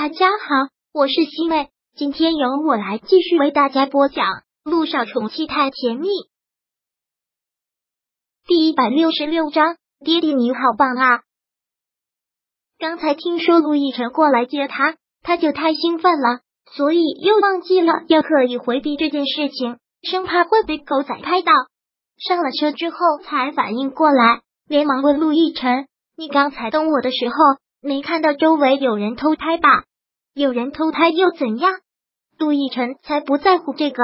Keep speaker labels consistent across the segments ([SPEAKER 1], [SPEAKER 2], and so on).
[SPEAKER 1] 大家好，我是西妹，今天由我来继续为大家播讲《路上宠妻太甜蜜》第一百六十六章。爹爹你好棒啊！刚才听说陆亦辰过来接他，他就太兴奋了，所以又忘记了要刻意回避这件事情，生怕会被狗仔拍到。上了车之后才反应过来，连忙问陆亦辰：“你刚才等我的时候，没看到周围有人偷拍吧？有人偷拍又怎样？”陆亦辰才不在乎这个，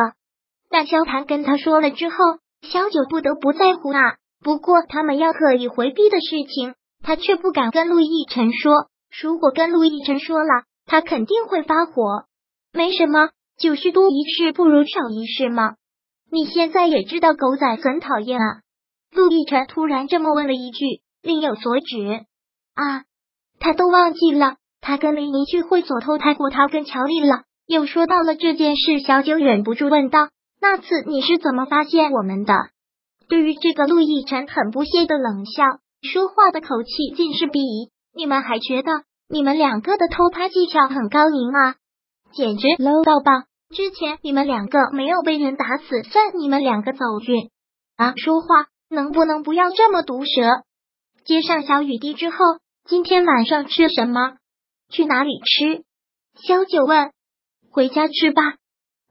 [SPEAKER 1] 但萧谈跟他说了之后，萧九不得不在乎啊。不过他们要刻意回避的事情，他却不敢跟陆亦辰说。如果跟陆亦辰说了，他肯定会发火。没什么，就是多一事不如少一事嘛。你现在也知道狗仔很讨厌啊。陆亦辰突然这么问了一句，另有所指啊，他都忘记了，他跟林一去会所偷拍过他跟乔丽了。又说到了这件事，小九忍不住问道：“那次你是怎么发现我们的？”对于这个，陆亦辰很不屑的冷笑，说话的口气尽是鄙夷。你们还觉得你们两个的偷拍技巧很高明吗？简直 low 到爆！之前你们两个没有被人打死，算你们两个走运啊！说话能不能不要这么毒舌？接上小雨滴之后，今天晚上吃什么？去哪里吃？萧九问。回家吃吧。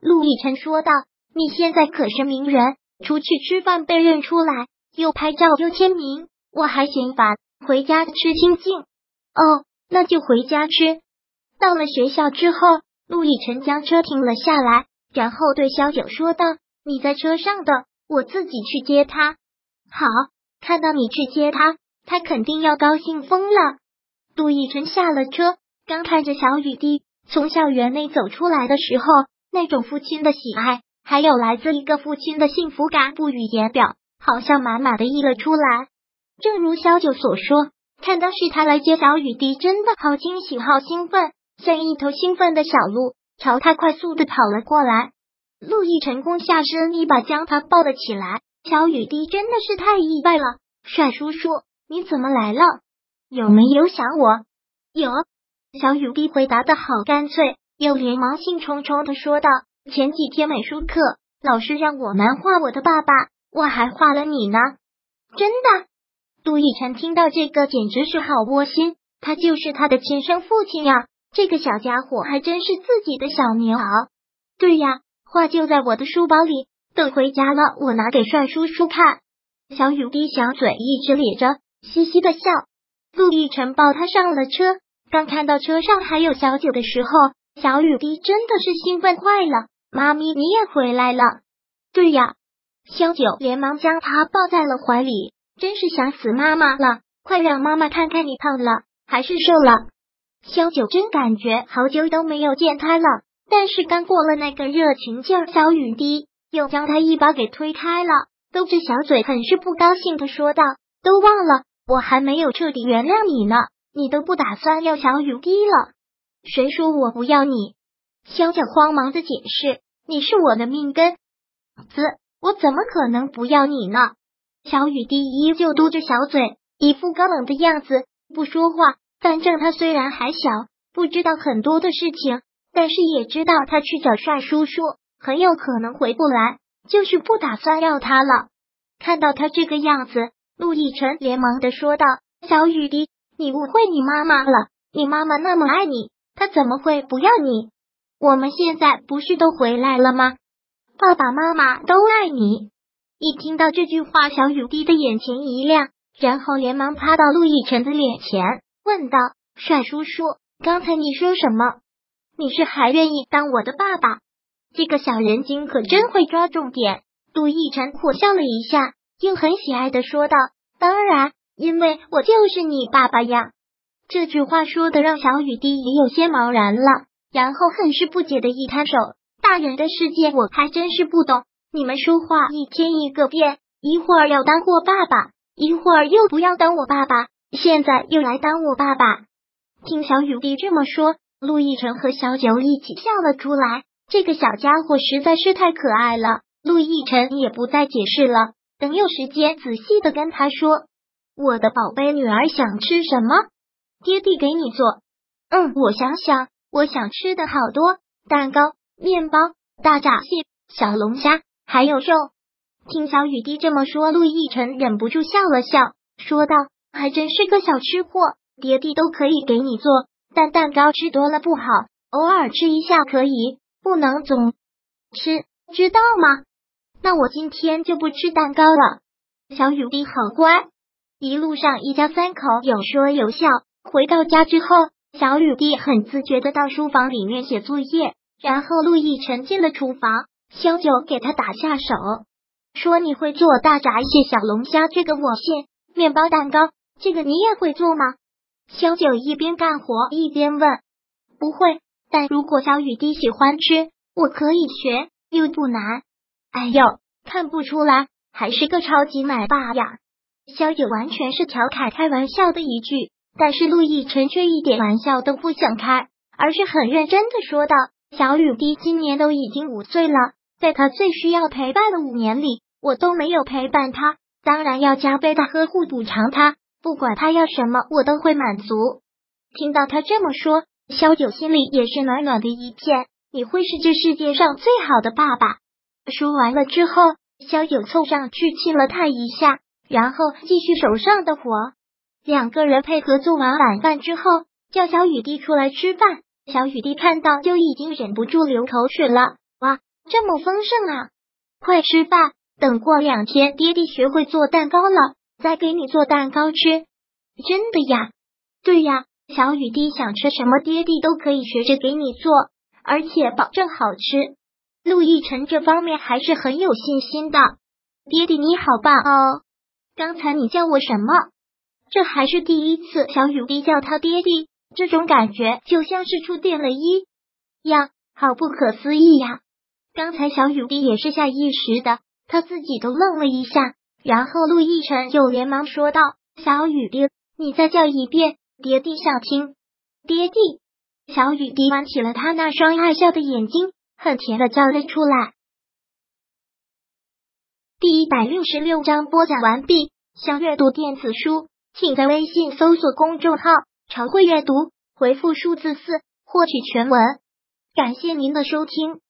[SPEAKER 1] 陆亦辰说道。你现在可是名人。出去吃饭被认出来，又拍照又签名，我还嫌烦。回家吃清静。哦，那就回家吃。到了学校之后，陆亦辰将车停了下来，然后对萧九说道：“你在车上的，我自己去接他。”好，看到你去接他，他肯定要高兴疯了。陆亦辰下了车，刚看着小雨滴从校园内走出来的时候，那种父亲的喜爱。还有来自一个父亲的幸福感不语言表，好像满满的溢了出来。正如小九所说，看到是他来接小雨滴，真的好惊喜、好兴奋，像一头兴奋的小鹿朝他快速的跑了过来。陆毅成功下身，一把将他抱了起来。小雨滴真的是太意外了，帅叔叔，你怎么来了？有没有想我？有。小雨滴回答的好干脆，又连忙兴冲冲的说道。前几天美术课，老师让我们画我的爸爸，我还画了你呢。真的，杜奕晨听到这个简直是好窝心，他就是他的亲生父亲呀。这个小家伙还真是自己的小棉袄。对呀，画就在我的书包里，等回家了我拿给帅叔叔看。小雨滴小嘴一直咧着，嘻嘻的笑。陆亦辰抱他上了车，刚看到车上还有小九的时候，小雨滴真的是兴奋坏了。妈咪，你也回来了？对呀，萧九连忙将他抱在了怀里，真是想死妈妈了！快让妈妈看看你胖了还是瘦了。萧九真感觉好久都没有见他了，但是刚过了那个热情劲儿，小雨滴又将他一把给推开了，嘟着小嘴，很是不高兴的说道：“都忘了，我还没有彻底原谅你呢，你都不打算要小雨滴了？谁说我不要你？”萧九慌忙的解释。你是我的命根子，我怎么可能不要你呢？小雨滴依旧嘟着小嘴，一副高冷的样子，不说话。反正他虽然还小，不知道很多的事情，但是也知道他去找帅叔叔很有可能回不来，就是不打算要他了。看到他这个样子，陆亦辰连忙的说道：“小雨滴，你误会你妈妈了，你妈妈那么爱你，她怎么会不要你？”我们现在不是都回来了吗？爸爸妈妈都爱你。一听到这句话，小雨滴的眼前一亮，然后连忙趴到陆亦辰的脸前，问道：“帅叔叔，刚才你说什么？你是还愿意当我的爸爸？”这个小人精可真会抓重点。陆亦辰苦笑了一下，又很喜爱的说道：“当然，因为我就是你爸爸呀。”这句话说的让小雨滴也有些茫然了。然后很是不解的一摊手，大人的世界我还真是不懂。你们说话一天一个变，一会儿要当我爸爸，一会儿又不要当我爸爸，现在又来当我爸爸。听小雨滴这么说，陆亦辰和小九一起笑了出来。这个小家伙实在是太可爱了。陆亦辰也不再解释了，等有时间仔细的跟他说：“我的宝贝女儿想吃什么，爹地给你做。”嗯，我想想。我想吃的好多，蛋糕、面包、大闸蟹、小龙虾，还有肉。听小雨滴这么说，陆亦辰忍不住笑了笑，说道：“还真是个小吃货，爹地都可以给你做，但蛋糕吃多了不好，偶尔吃一下可以，不能总吃，知道吗？那我今天就不吃蛋糕了。”小雨滴好乖，一路上一家三口有说有笑。回到家之后。小雨滴很自觉的到书房里面写作业，然后陆亦辰进了厨房，萧九给他打下手，说：“你会做大闸蟹、小龙虾，这个我信；面包、蛋糕，这个你也会做吗？”萧九一边干活一边问：“不会，但如果小雨滴喜欢吃，我可以学，又不难。”哎呦，看不出来，还是个超级奶爸呀！萧九完全是调侃开玩笑的一句。但是陆亦辰却一点玩笑都不想开，而是很认真的说道：“小雨滴今年都已经五岁了，在他最需要陪伴的五年里，我都没有陪伴他，当然要加倍的呵护补偿他，不管他要什么，我都会满足。”听到他这么说，萧九心里也是暖暖的一片。你会是这世界上最好的爸爸。说完了之后，萧九凑上去亲了他一下，然后继续手上的活。两个人配合做完晚饭之后，叫小雨滴出来吃饭。小雨滴看到就已经忍不住流口水了。哇，这么丰盛啊！快吃饭，等过两天爹地学会做蛋糕了，再给你做蛋糕吃。真的呀？对呀，小雨滴想吃什么，爹地都可以学着给你做，而且保证好吃。陆亦辰这方面还是很有信心的。爹地你好棒哦！刚才你叫我什么？这还是第一次，小雨滴叫他爹地，这种感觉就像是触电了一样，好不可思议呀！刚才小雨滴也是下意识的，他自己都愣了一下，然后陆亦辰就连忙说道：“小雨滴，你再叫一遍，爹地想听。”爹地，小雨滴弯起了他那双爱笑的眼睛，很甜的叫了出来。一百六十六章播讲完毕。想阅读电子书。请在微信搜索公众号“常会阅读”，回复数字四获取全文。感谢您的收听。